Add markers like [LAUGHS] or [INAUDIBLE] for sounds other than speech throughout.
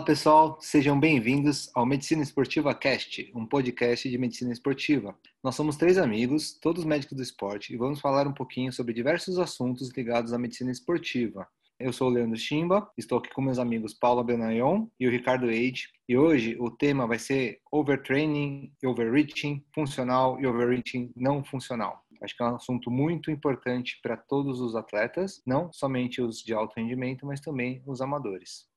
Olá pessoal, sejam bem-vindos ao Medicina Esportiva Cast, um podcast de medicina esportiva. Nós somos três amigos, todos médicos do esporte, e vamos falar um pouquinho sobre diversos assuntos ligados à medicina esportiva. Eu sou o Leandro Chimba, estou aqui com meus amigos Paula Benayon e o Ricardo Eide, e hoje o tema vai ser overtraining, overreaching, funcional e overreaching não funcional. Acho que é um assunto muito importante para todos os atletas, não somente os de alto rendimento, mas também os amadores.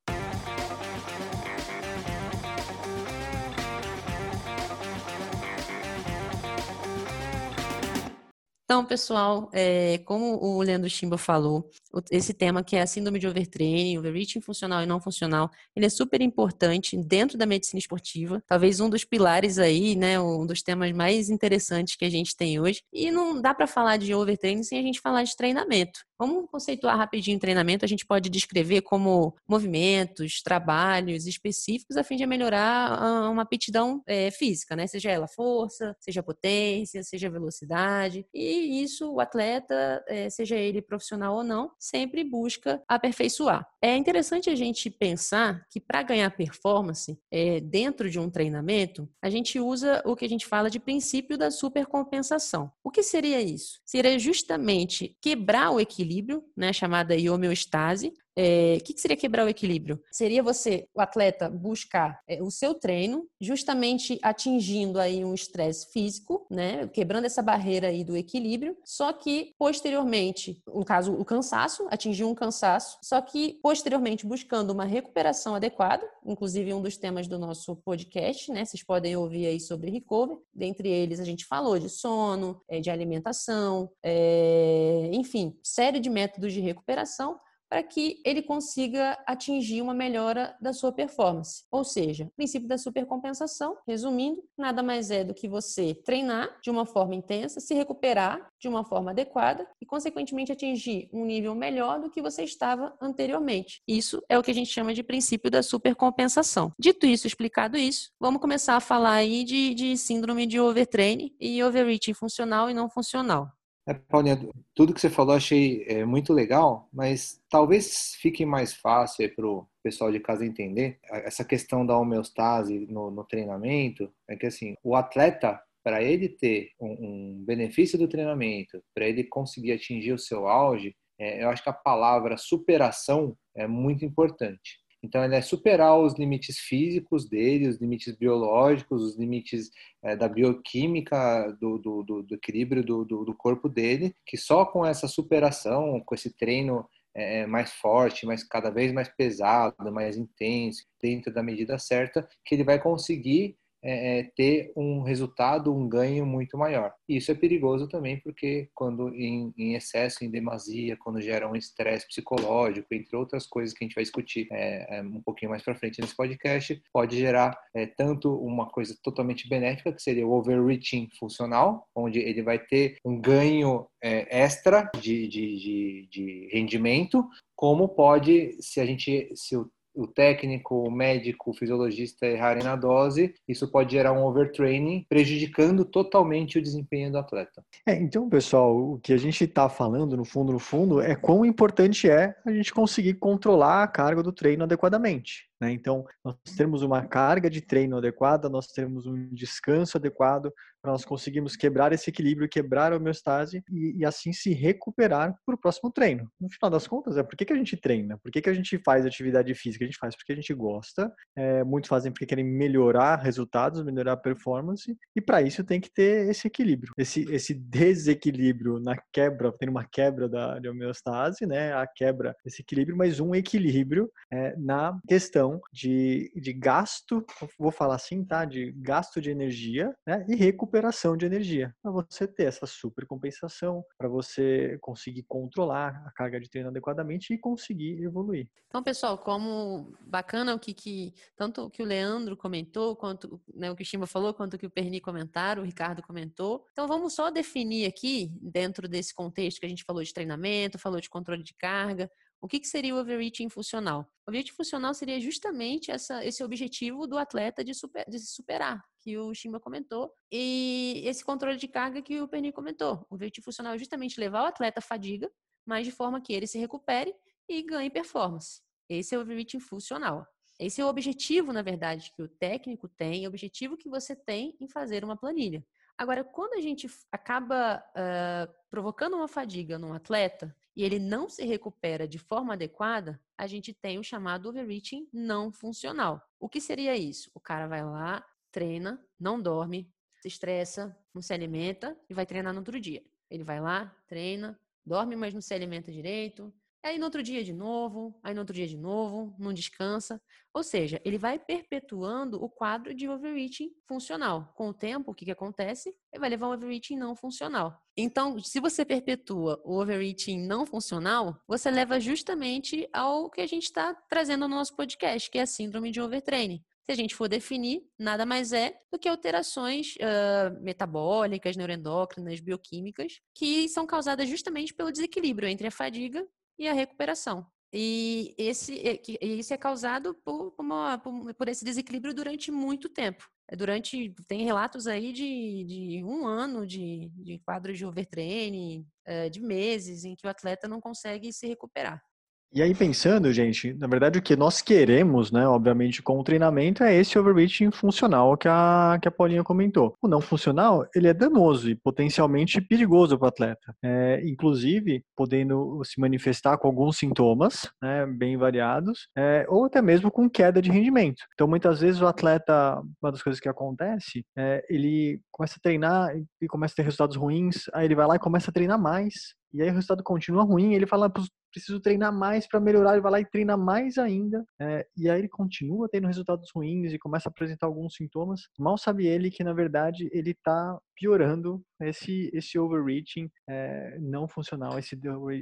Então, pessoal, é, como o Leandro Chimba falou, esse tema que é a síndrome de overtraining, overreaching funcional e não funcional, ele é super importante dentro da medicina esportiva, talvez um dos pilares aí, né, um dos temas mais interessantes que a gente tem hoje. E não dá para falar de overtraining sem a gente falar de treinamento. Vamos conceituar rapidinho treinamento, a gente pode descrever como movimentos, trabalhos específicos a fim de melhorar ah, uma aptidão é, física, né? Seja ela força, seja potência, seja velocidade. E isso o atleta, é, seja ele profissional ou não, sempre busca aperfeiçoar. É interessante a gente pensar que para ganhar performance é, dentro de um treinamento, a gente usa o que a gente fala de princípio da supercompensação. O que seria isso? Seria justamente quebrar o equilíbrio equilíbrio, né, chamada homeostase, é, o que, que, seria quebrar o equilíbrio? Seria você, o atleta, buscar é, o seu treino, justamente atingindo aí um estresse físico, né? Quebrando essa barreira aí do equilíbrio, só que posteriormente, no caso, o cansaço, atingir um cansaço, só que posteriormente buscando uma recuperação adequada, inclusive um dos temas do nosso podcast, né? Vocês podem ouvir aí sobre recover. Dentre eles, a gente falou de sono, é, de alimentação, é, enfim, série de métodos de recuperação para que ele consiga atingir uma melhora da sua performance. Ou seja, o princípio da supercompensação, resumindo, nada mais é do que você treinar de uma forma intensa, se recuperar de uma forma adequada e, consequentemente, atingir um nível melhor do que você estava anteriormente. Isso é o que a gente chama de princípio da supercompensação. Dito isso, explicado isso, vamos começar a falar aí de, de síndrome de overtraining e overreaching funcional e não funcional. É, Paulinha, tudo que você falou achei é, muito legal, mas talvez fique mais fácil para o pessoal de casa entender essa questão da homeostase no, no treinamento. É que assim, o atleta, para ele ter um, um, benefício do treinamento, para ele conseguir atingir o seu auge, é, eu acho que a palavra superação é muito importante. Então, ele é superar os limites físicos dele, os limites biológicos, os limites é, da bioquímica, do, do, do, do equilíbrio do, do, corpo dele, que só com essa superação, com esse treino é, mais forte, mais cada vez mais pesado, mais intenso, dentro da medida certa, que ele vai conseguir é, é, ter um resultado, um ganho muito maior. E isso é perigoso também porque quando em, em excesso, em demasia, quando gera um estresse psicológico, entre outras coisas que a gente vai discutir é, é um pouquinho mais para frente nesse podcast, pode gerar é, tanto uma coisa totalmente benéfica, que seria o overreaching funcional, onde ele vai ter um ganho extra de, de, de, de rendimento, como pode, se a gente, se o o técnico, o médico, o fisiologista errarem na dose, isso pode gerar um overtraining, prejudicando totalmente o desempenho do atleta. É, então, pessoal, o que a gente está falando, no fundo, no fundo, é quão importante é a gente conseguir controlar a carga do treino adequadamente. Né? Então, nós temos uma carga de treino adequada, nós temos um descanso adequado para nós conseguirmos quebrar esse equilíbrio, quebrar a homeostase e, e assim se recuperar para o próximo treino. No final das contas, é por que, que a gente treina? Por que, que a gente faz atividade física? A gente faz porque a gente gosta, é, muitos fazem porque querem melhorar resultados, melhorar a performance, e para isso tem que ter esse equilíbrio. Esse, esse desequilíbrio na quebra, tem uma quebra da homeostase, né? a quebra desse equilíbrio, mas um equilíbrio é, na questão de, de gasto, vou falar assim, tá? De gasto de energia né? e recuperação de energia. Para você ter essa supercompensação, para você conseguir controlar a carga de treino adequadamente e conseguir evoluir. Então, pessoal, como bacana o que, que tanto o que o Leandro comentou, quanto né, o que o Chimba falou, quanto o que o Perni comentaram, o Ricardo comentou. Então, vamos só definir aqui, dentro desse contexto que a gente falou de treinamento, falou de controle de carga, o que, que seria o overreaching funcional? O overreaching funcional seria justamente essa, esse objetivo do atleta de, super, de se superar, que o Shima comentou, e esse controle de carga que o Perni comentou. O objetivo funcional é justamente levar o atleta à fadiga, mas de forma que ele se recupere e ganhe performance. Esse é o overreaching funcional. Esse é o objetivo, na verdade, que o técnico tem, o objetivo que você tem em fazer uma planilha. Agora, quando a gente acaba uh, provocando uma fadiga num atleta e ele não se recupera de forma adequada, a gente tem o chamado overreaching não funcional. O que seria isso? O cara vai lá, treina, não dorme, se estressa, não se alimenta e vai treinar no outro dia. Ele vai lá, treina, dorme, mas não se alimenta direito, Aí no outro dia de novo, aí no outro dia de novo, não descansa. Ou seja, ele vai perpetuando o quadro de overreaching funcional. Com o tempo, o que, que acontece? Ele vai levar um overreaching não funcional. Então, se você perpetua o overreaching não funcional, você leva justamente ao que a gente está trazendo no nosso podcast, que é a síndrome de overtraining. Se a gente for definir, nada mais é do que alterações uh, metabólicas, neuroendócrinas, bioquímicas, que são causadas justamente pelo desequilíbrio entre a fadiga e a recuperação. E esse, isso é causado por, uma, por, esse desequilíbrio durante muito tempo. É durante, tem relatos aí de, de um ano de, de quadro de overtraining, eh, de meses, em que o atleta não consegue se recuperar. E aí pensando, gente, na verdade o que nós queremos, né, obviamente com o treinamento é esse overreaching funcional que a, que a Paulinha comentou. O não funcional, ele é danoso e potencialmente perigoso para o atleta. É, inclusive, podendo se manifestar com alguns sintomas, né, bem variados, é, ou até mesmo com queda de rendimento. Então, muitas vezes o atleta, uma das coisas que acontece, é, ele começa a treinar e começa a ter resultados ruins, aí ele vai lá e começa a treinar mais, e aí o resultado continua ruim, ele fala, preciso treinar mais para melhorar, ele vai lá e treina mais ainda, é, e aí ele continua tendo resultados ruins e começa a apresentar alguns sintomas. Mal sabe ele que, na verdade, ele está piorando esse, esse overreaching é, não funcional, esse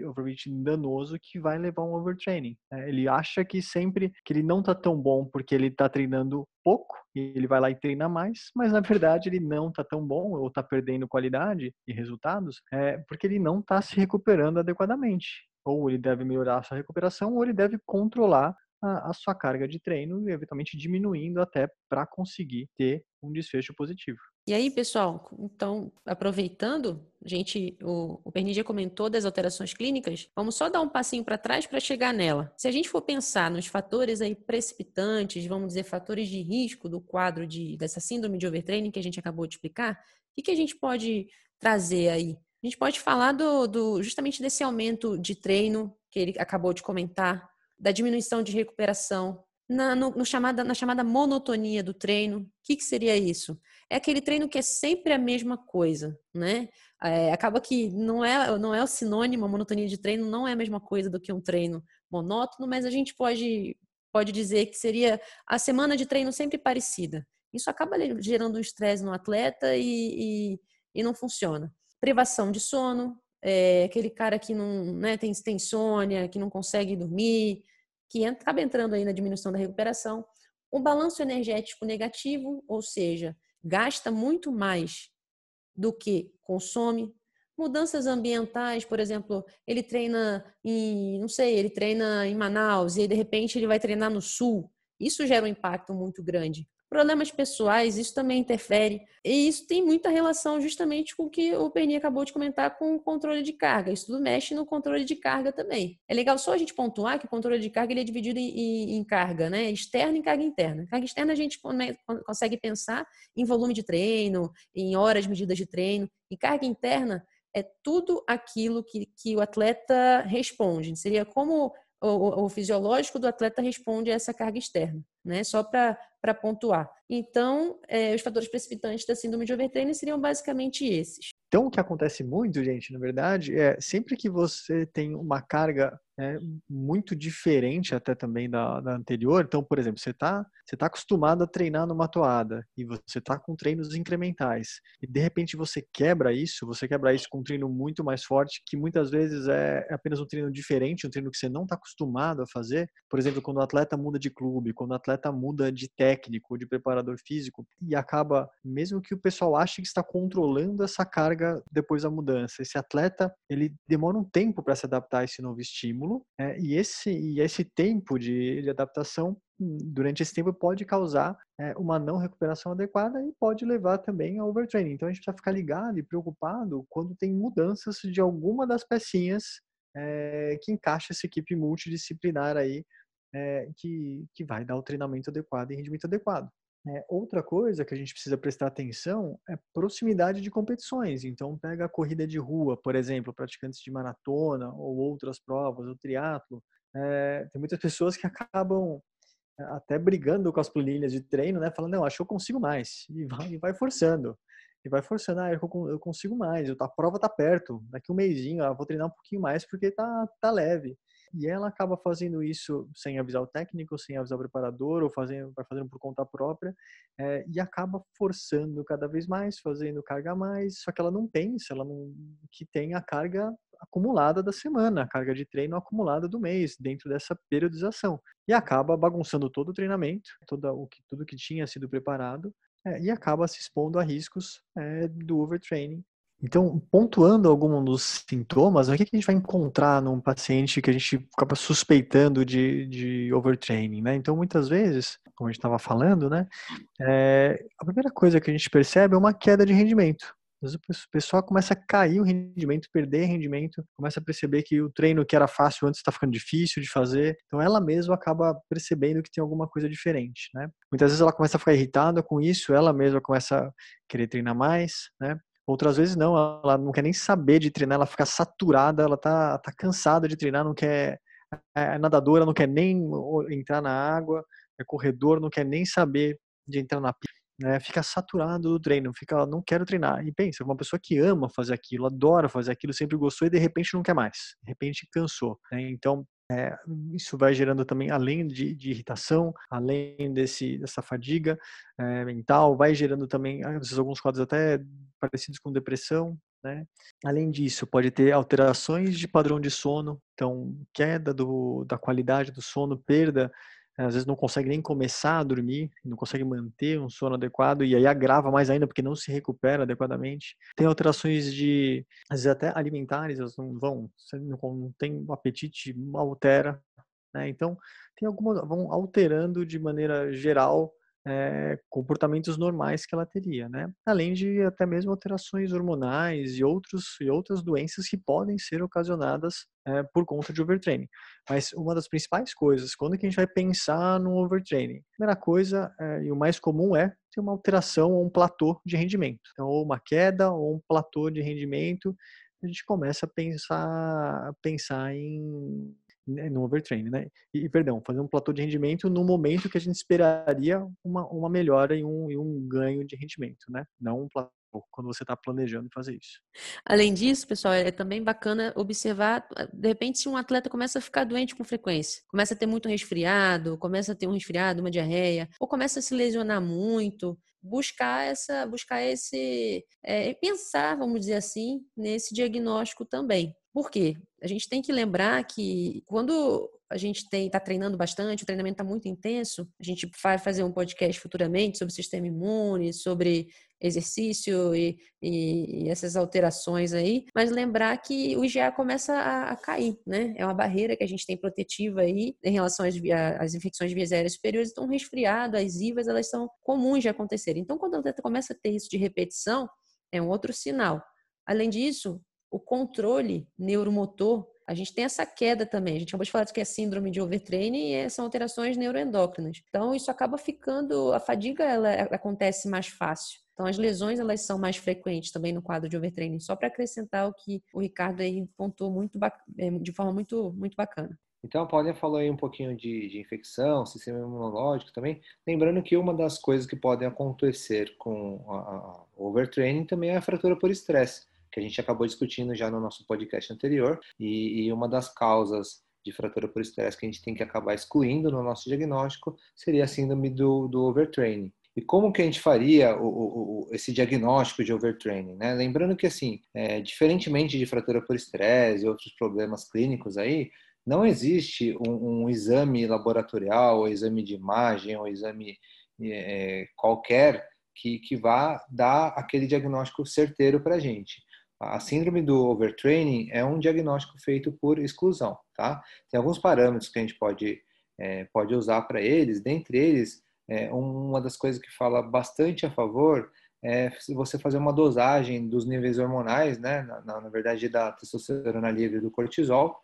overreaching danoso que vai levar um overtraining. É, ele acha que sempre que ele não está tão bom porque ele está treinando pouco, e ele vai lá e treina mais, mas na verdade ele não está tão bom ou está perdendo qualidade e resultados é, porque ele não está se recuperando adequadamente. Ou ele deve melhorar a sua recuperação, ou ele deve controlar a, a sua carga de treino eventualmente diminuindo até para conseguir ter um desfecho positivo. E aí, pessoal, então, aproveitando, gente, o, o Perni já comentou das alterações clínicas, vamos só dar um passinho para trás para chegar nela. Se a gente for pensar nos fatores aí precipitantes, vamos dizer, fatores de risco do quadro de, dessa síndrome de overtraining que a gente acabou de explicar, o que, que a gente pode trazer aí? A gente pode falar do, do justamente desse aumento de treino que ele acabou de comentar, da diminuição de recuperação, na, no, no chamada, na chamada monotonia do treino. O que, que, seria isso? É aquele treino que é sempre a mesma coisa, né? É, acaba que não é, não é o sinônimo, a monotonia de treino não é a mesma coisa do que um treino monótono, mas a gente pode, pode dizer que seria a semana de treino sempre parecida. Isso acaba gerando um estresse no atleta e, e, e não funciona. Privação de sono, é, aquele cara que não né, tem, tem insônia, que não consegue dormir, que acaba entrando aí na diminuição da recuperação. Um balanço energético negativo, ou seja, gasta muito mais do que consome. Mudanças ambientais, por exemplo, ele treina em, não sei, ele treina em Manaus e de repente ele vai treinar no sul. Isso gera um impacto muito grande problemas pessoais, isso também interfere. E isso tem muita relação justamente com o que o Perni acabou de comentar com o controle de carga. Isso tudo mexe no controle de carga também. É legal só a gente pontuar que o controle de carga ele é dividido em, em carga né? externa e carga interna. Carga externa a gente consegue pensar em volume de treino, em horas medidas de treino. E carga interna é tudo aquilo que, que o atleta responde. Seria como o, o, fisiológico do atleta responde a essa carga externa, né? Só para pontuar. Então, é, os fatores precipitantes da síndrome de overtraining seriam basicamente esses. Então, o que acontece muito, gente, na verdade, é sempre que você tem uma carga é, muito diferente até também da, da anterior. Então, por exemplo, você está você tá acostumado a treinar numa toada e você está com treinos incrementais e de repente você quebra isso, você quebra isso com um treino muito mais forte que muitas vezes é, é apenas um treino diferente, um treino que você não está acostumado a fazer. Por exemplo, quando o atleta muda de clube, quando o atleta muda de técnico, de preparador físico e acaba, mesmo que o pessoal ache que está controlando essa carga depois da mudança, esse atleta ele demora um tempo para se adaptar a esse novo estímulo estímulo, é, e, esse, e esse tempo de, de adaptação hum, durante esse tempo pode causar é, uma não recuperação adequada e pode levar também a overtraining. Então a gente precisa ficar ligado e preocupado quando tem mudanças de alguma das pecinhas é, que encaixa essa equipe multidisciplinar aí é, que, que vai dar o treinamento adequado e rendimento adequado. É, outra coisa que a gente precisa prestar atenção é proximidade de competições. Então, pega a corrida de rua, por exemplo, praticantes de maratona ou outras provas, o triatlo. É, tem muitas pessoas que acabam é, até brigando com as planilhas de treino, né? Falando, não, acho que eu consigo mais. E vai, e vai forçando. E vai forçando, ah, eu consigo mais. A prova tá perto. Daqui um mêsinho, ah, vou treinar um pouquinho mais porque tá, tá leve. E ela acaba fazendo isso sem avisar o técnico, sem avisar o preparador, ou fazendo, vai fazendo por conta própria, é, e acaba forçando cada vez mais, fazendo carga a mais, só que ela não pensa, ela não que tem a carga acumulada da semana, a carga de treino acumulada do mês, dentro dessa periodização. E acaba bagunçando todo o treinamento, toda, o que, tudo que tinha sido preparado, é, e acaba se expondo a riscos é, do overtraining então, pontuando alguns dos sintomas, o que a gente vai encontrar num paciente que a gente acaba suspeitando de, de overtraining, né? Então, muitas vezes, como a gente estava falando, né, é, a primeira coisa que a gente percebe é uma queda de rendimento. O pessoal começa a cair o rendimento, perder rendimento, começa a perceber que o treino que era fácil antes está ficando difícil de fazer. Então ela mesma acaba percebendo que tem alguma coisa diferente, né? Muitas vezes ela começa a ficar irritada com isso, ela mesma começa a querer treinar mais, né? Outras vezes não, ela não quer nem saber de treinar, ela fica saturada, ela tá, tá cansada de treinar, não quer. É, é nadadora, não quer nem entrar na água, é corredor, não quer nem saber de entrar na pista. Né, fica saturado do treino, fica, não quero treinar. E pensa, uma pessoa que ama fazer aquilo, adora fazer aquilo, sempre gostou e de repente não quer mais, de repente cansou. Né? Então, é, isso vai gerando também, além de, de irritação, além desse, dessa fadiga é, mental, vai gerando também, às vezes, alguns quadros até parecidos com depressão. Né? Além disso, pode ter alterações de padrão de sono, então queda do, da qualidade do sono, perda às vezes não consegue nem começar a dormir, não consegue manter um sono adequado e aí agrava mais ainda porque não se recupera adequadamente. Tem alterações de, às vezes até alimentares, elas não vão, não tem o apetite, altera, né? Então, tem algumas, vão alterando de maneira geral é, comportamentos normais que ela teria, né? Além de até mesmo alterações hormonais e, outros, e outras doenças que podem ser ocasionadas é, por conta de overtraining. Mas uma das principais coisas, quando que a gente vai pensar no overtraining? A primeira coisa, é, e o mais comum é ter uma alteração ou um platô de rendimento. Então, ou uma queda ou um platô de rendimento, a gente começa a pensar, pensar em né, no overtraining, né? E, perdão, fazer um platô de rendimento no momento que a gente esperaria uma, uma melhora e um, e um ganho de rendimento, né? Não um platô quando você está planejando fazer isso. Além disso, pessoal, é também bacana observar, de repente, se um atleta começa a ficar doente com frequência, começa a ter muito resfriado, começa a ter um resfriado, uma diarreia, ou começa a se lesionar muito, buscar essa, buscar esse, é, pensar, vamos dizer assim, nesse diagnóstico também. Por quê? A gente tem que lembrar que quando a gente está treinando bastante, o treinamento está muito intenso, a gente vai fazer um podcast futuramente sobre sistema imune, sobre exercício e, e, e essas alterações aí, mas lembrar que o IgA começa a, a, cair, né? É uma barreira que a gente tem protetiva aí em relação às, às infecções vias aéreas superiores, então resfriado, as IVAs, elas são comuns de acontecerem. Então, quando atleta começa a ter isso de repetição, é um outro sinal. Além disso, o controle neuromotor, a gente tem essa queda também. A gente acabou de falar que é síndrome de overtraining e são alterações neuroendócrinas. Então, isso acaba ficando, a fadiga ela acontece mais fácil. Então, as lesões elas são mais frequentes também no quadro de overtraining. Só para acrescentar o que o Ricardo aí pontuou muito é, de forma muito, muito bacana. Então, a Paulinha falou aí um pouquinho de, de, infecção, sistema imunológico também. Lembrando que uma das coisas que podem acontecer com o overtraining também é a fratura por estresse que a gente acabou discutindo já no nosso podcast anterior, e, e uma das causas de fratura por estresse que a gente tem que acabar excluindo no nosso diagnóstico seria a síndrome do, do overtraining. E como que a gente faria o, o, esse diagnóstico de overtraining? Né? Lembrando que, assim, é, diferentemente de fratura por estresse e outros problemas clínicos aí, não existe um, um exame laboratorial, ou exame de imagem, ou exame é, qualquer que, que vá dar aquele diagnóstico certeiro para a gente. A síndrome do overtraining é um diagnóstico feito por exclusão, tá? Tem alguns parâmetros que a gente pode, é, pode usar para eles, dentre eles, é, uma das coisas que fala bastante a favor é você fazer uma dosagem dos níveis hormonais, né? Na, na, verdade, da testosterona livre e do cortisol,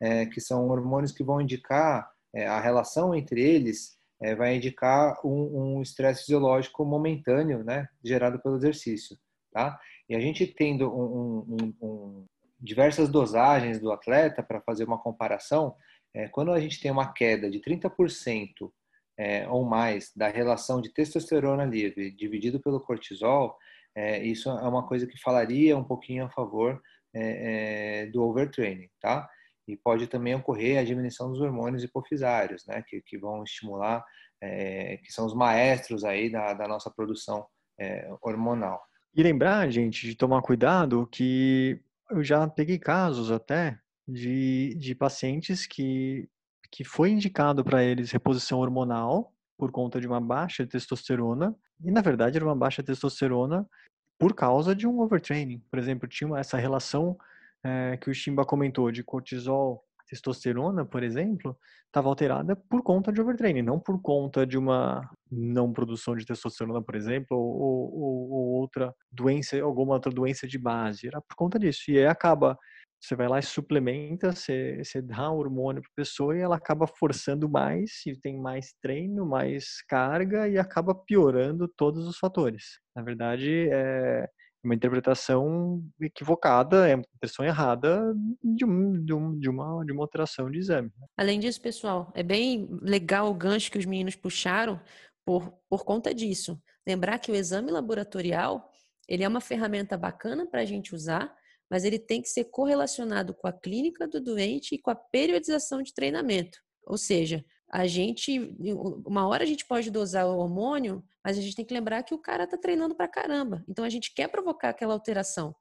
é, que são hormônios que vão indicar é, a relação entre eles, é, vai indicar um estresse fisiológico momentâneo, né? Gerado pelo exercício, tá? E a gente tendo um, um, diversas dosagens do atleta para fazer uma comparação, é, quando a gente tem uma queda de 30% é, ou mais da relação de testosterona livre dividido pelo cortisol, é, isso é uma coisa que falaria um pouquinho a favor é, é, do overtraining, tá? E pode também ocorrer a diminuição dos hormônios hipofisários, né? Que, que vão estimular, é, que são os maestros aí da, da nossa produção é, hormonal. E lembrar, gente, de tomar cuidado que eu já peguei casos até de, de pacientes que que foi indicado para eles reposição hormonal por conta de uma baixa testosterona, e na verdade era uma baixa testosterona por causa de um overtraining. Por exemplo, tinha essa relação é, que o Shimba comentou de cortisol, testosterona, por exemplo, estava alterada por conta de overtraining, não por conta de uma não produção de testosterona, por exemplo, ou, ou, ou outra doença, alguma outra doença de base. Era por conta disso. E aí acaba você vai lá e suplementa, você, você dá um hormônio para a pessoa e ela acaba forçando mais, e tem mais treino, mais carga e acaba piorando todos os fatores. Na verdade, é uma interpretação equivocada, é uma interpretação errada de, um, de, um, de, uma, de uma alteração de exame. Né. Além disso, pessoal, é bem legal o gancho que os meninos puxaram por, por conta disso. Lembrar que o exame laboratorial ele é uma ferramenta bacana para a gente usar, mas ele tem que ser correlacionado com a clínica do doente e com a periodização de treinamento. Ou seja, a gente, uma hora a gente pode dosar o hormônio, mas a gente tem que lembrar que o cara está treinando para caramba. Então a gente quer provocar aquela alteração.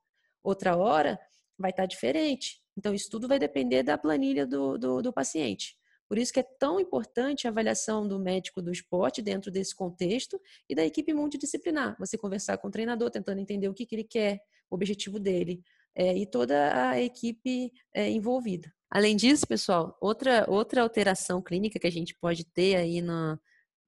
Outra hora vai estar tá diferente. Então isso tudo vai depender da planilha do, do, do paciente. Por isso que é tão importante a avaliação do médico do esporte dentro desse contexto e da equipe multidisciplinar. Você conversar com o treinador, tentando entender o que, que ele quer, o objetivo dele, é, e toda a equipe é, envolvida. Além disso, pessoal, outra, outra alteração clínica que a gente pode ter aí na,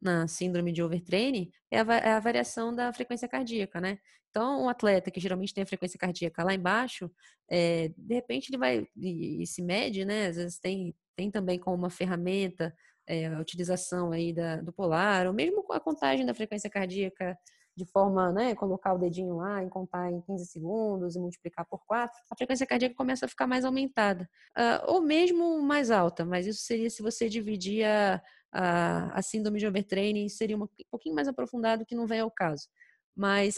na síndrome de overtraining é a, é a, variação da frequência cardíaca, né? Então, um atleta que geralmente tem a frequência cardíaca lá embaixo, é, de repente ele vai e, e, se mede, né? Às vezes tem, tem também como uma ferramenta é, a utilização aí da, do polar, ou mesmo a contagem da frequência cardíaca de forma, né, colocar o dedinho lá e contar em 15 segundos e multiplicar por 4, a frequência cardíaca começa a ficar mais aumentada. Uh, ou mesmo mais alta, mas isso seria se você dividir a, a, a síndrome de overtraining, seria um pouquinho mais aprofundado, que não vem ao caso. Mas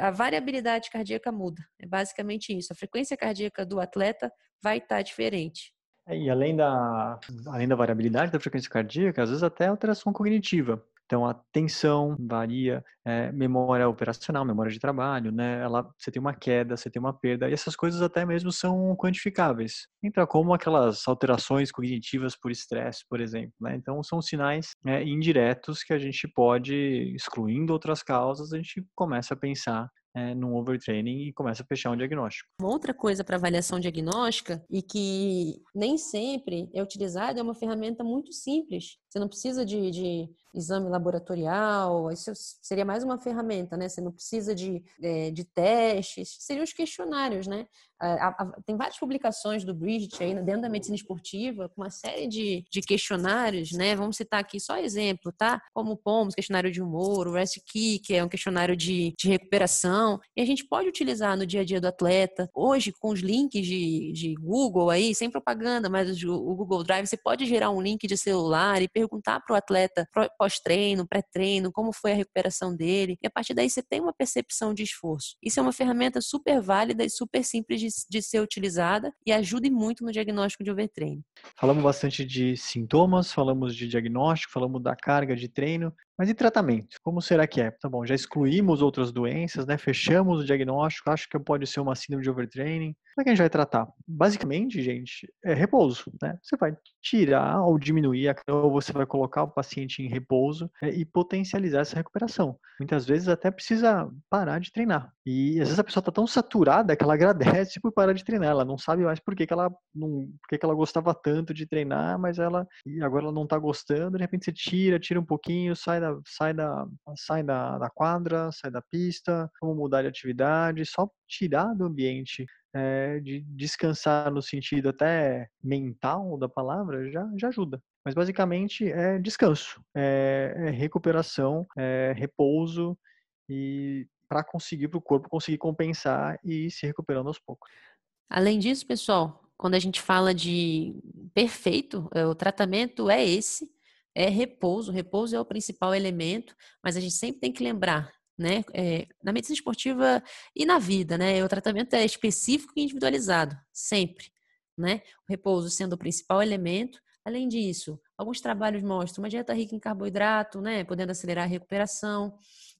a variabilidade cardíaca muda. É basicamente isso. A frequência cardíaca do atleta vai estar diferente. É, e além da, além da variabilidade da frequência cardíaca, às vezes até alteração cognitiva. Então, a tensão varia, é, memória operacional, memória de trabalho, né? Ela, você tem uma queda, você tem uma perda, e essas coisas até mesmo são quantificáveis. Entra como aquelas alterações cognitivas por estresse, por exemplo, né? Então, são sinais é, indiretos que a gente pode, excluindo outras causas, a gente começa a pensar é, num overtraining e começa a fechar um diagnóstico. Uma outra coisa para avaliação diagnóstica e que nem sempre é utilizada é uma ferramenta muito simples. Você não precisa de, de exame laboratorial, isso seria mais uma ferramenta, né? Você não precisa de, é, de testes, seriam os questionários, né? A, a, tem várias publicações do Bridget aí dentro da medicina esportiva com uma série de, de questionários, né? Vamos citar aqui só exemplo, tá? Como o POMS, questionário de humor, o Rest Key, que é um questionário de, de recuperação, e a gente pode utilizar no dia a dia do atleta. Hoje, com os links de, de Google aí, sem propaganda, mas o Google Drive, você pode gerar um link de celular e perguntar para o atleta pós-treino, pré-treino, como foi a recuperação dele. E a partir daí você tem uma percepção de esforço. Isso é uma ferramenta super válida e super simples de, de ser utilizada e ajuda muito no diagnóstico de overtraining. Falamos bastante de sintomas, falamos de diagnóstico, falamos da carga de treino. Mas e tratamento? Como será que é? Tá bom, já excluímos outras doenças, né? Fechamos o diagnóstico, acho que pode ser uma síndrome de overtraining. Como é que a gente vai tratar? Basicamente, gente, é repouso, né? Você vai tirar ou diminuir, ou você vai colocar o paciente em repouso é, e potencializar essa recuperação. Muitas vezes até precisa parar de treinar. E às vezes a pessoa está tão saturada que ela [LAUGHS] agradece por parar de treinar. Ela não sabe mais por que, que ela não, por que, que ela gostava tanto de treinar, mas ela e agora ela não está gostando. De repente você tira, tira um pouquinho, sai da, sai da, sai da, da quadra, sai da pista, vamos mudar de atividade, só tirar do ambiente é, de descansar no sentido até mental da palavra já, já ajuda. Mas basicamente é descanso, é, é recuperação, é repouso e para conseguir para o corpo conseguir compensar e ir se recuperando aos poucos. Além disso, pessoal, quando a gente fala de perfeito, é, o tratamento é esse, é repouso. Repouso é o principal elemento, mas a gente sempre tem que lembrar né? É, na medicina esportiva e na vida, né? O tratamento é específico e individualizado, sempre, né? O repouso sendo o principal elemento. Além disso, alguns trabalhos mostram uma dieta rica em carboidrato, né? Podendo acelerar a recuperação.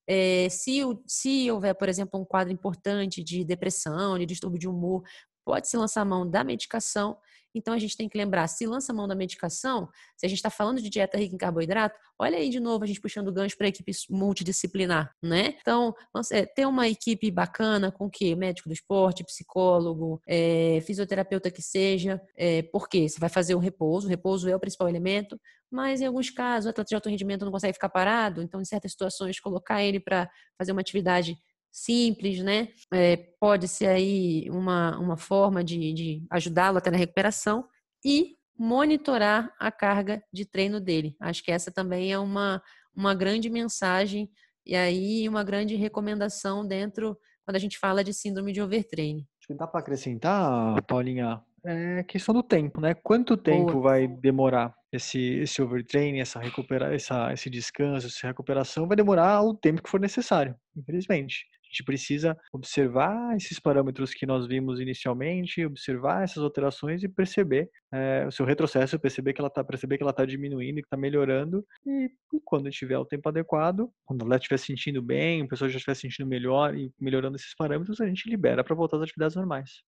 É, se, se houver, por exemplo, um quadro importante de depressão, de distúrbio de humor, pode-se lançar a mão da medicação então a gente tem que lembrar, se lança mão da medicação, se a gente está falando de dieta rica em carboidrato, olha aí de novo a gente puxando gancho para a equipe multidisciplinar, né? Então, é, ter uma equipe bacana com que médico do esporte, psicólogo, é, fisioterapeuta que seja, é, porque você vai fazer o repouso, o repouso é o principal elemento, mas em alguns casos o atleta de alto rendimento não consegue ficar parado, então em certas situações colocar ele para fazer uma atividade simples, né? É, pode ser aí uma, uma forma de, de ajudá-lo até na recuperação e monitorar a carga de treino dele. Acho que essa também é uma, uma grande mensagem e aí uma grande recomendação dentro quando a gente fala de síndrome de overtraining. Acho que dá para acrescentar, Paulinha, é questão do tempo, né? Quanto tempo Boa. vai demorar esse, esse overtraining, essa recupera, essa, esse descanso, essa recuperação? Vai demorar o tempo que for necessário, infelizmente. A gente precisa observar esses parâmetros que nós vimos inicialmente, observar essas alterações e perceber é, o seu retrocesso, perceber que ela está perceber que ela está diminuindo, que está melhorando e, e, quando tiver o tempo adequado, quando ela estiver sentindo bem, a pessoa já estiver sentindo melhor e melhorando esses parâmetros, a gente libera para voltar às atividades normais.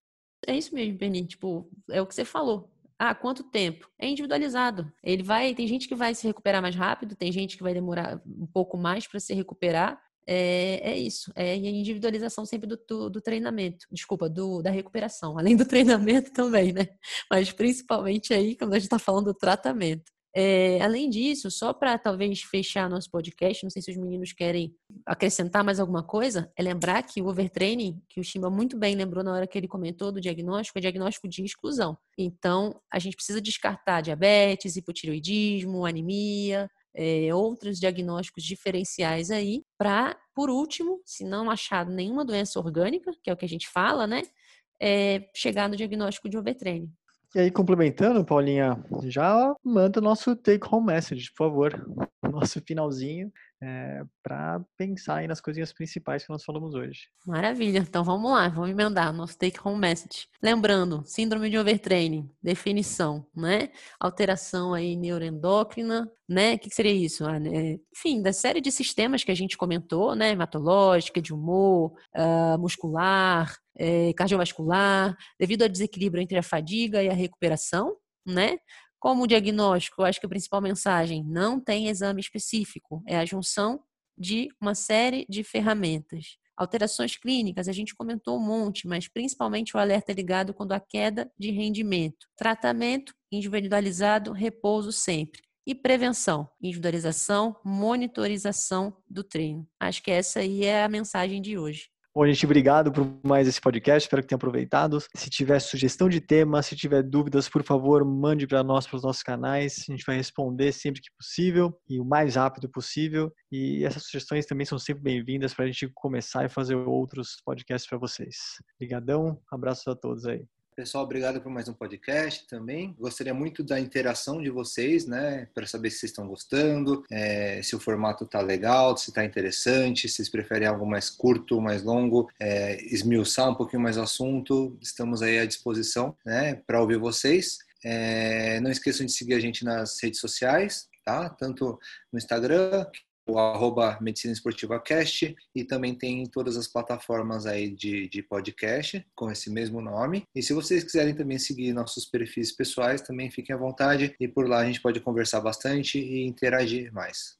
É isso mesmo, Penny. Tipo, é o que você falou. Ah, quanto tempo? É individualizado. Ele vai, tem gente que vai se recuperar mais rápido, tem gente que vai demorar um pouco mais para se recuperar, é, é isso, é a individualização sempre do, do, do, treinamento, desculpa, do, da recuperação, [LAUGHS] além do treinamento também, né? Mas principalmente aí, quando a gente está falando do tratamento. É, além disso, só para talvez fechar nosso podcast, não sei se os meninos querem acrescentar mais alguma coisa, é lembrar que o overtraining, que o Chimba muito bem lembrou na hora que ele comentou do diagnóstico, é diagnóstico de exclusão. Então, a gente precisa descartar diabetes, hipotireoidismo, anemia, é, outros diagnósticos diferenciais aí, para, por último, se não achado nenhuma doença orgânica, que é o que a gente fala, né, é, chegar no diagnóstico de overtraining. E aí, complementando, Paulinha, já manda o nosso take home message, por favor. [LAUGHS] Nosso finalzinho é, eh, para pensar aí nas coisinhas principais que nós falamos hoje. Maravilha. Então vamos lá, vamos emendar nosso take home message. Lembrando, síndrome de overtraining, definição, né? Alteração aí neuroendócrina, né? O que seria isso? Ah, né? Enfim, da série de sistemas que a gente comentou, né? Hematológica, de humor, uh, muscular, eh, cardiovascular, devido ao desequilíbrio entre a fadiga e a recuperação, né? Como diagnóstico, acho que a principal mensagem não tem exame específico, é a junção de uma série de ferramentas. Alterações clínicas, a gente comentou um monte, mas principalmente o alerta ligado quando há queda de rendimento. Tratamento individualizado, repouso sempre. E prevenção, individualização, monitorização do treino. Acho que essa aí é a mensagem de hoje. Bom, gente, obrigado por mais esse podcast. Espero que tenham aproveitado. Se tiver sugestão de tema, se tiver dúvidas, por favor, mande para nós, para os nossos canais. A gente vai responder sempre que possível e o mais rápido possível. E essas sugestões também são sempre bem-vindas para a gente começar e fazer outros podcasts para vocês. Obrigadão, abraço a todos aí. Pessoal, obrigado por mais um podcast também. Gostaria muito da interação de vocês, né? Para saber se vocês estão gostando, é, se o formato tá legal, se tá interessante, se vocês preferem algo mais curto, mais longo, é, esmiuçar um pouquinho mais o assunto. Estamos aí à disposição, né? Para ouvir vocês. É, não esqueçam de seguir a gente nas redes sociais, tá? Tanto no Instagram, o arroba Medicina Esportiva Cast e também tem todas as plataformas aí de, de podcast com esse mesmo nome. E se vocês quiserem também seguir nossos perfis pessoais, também fiquem à vontade e por lá a gente pode conversar bastante e interagir mais.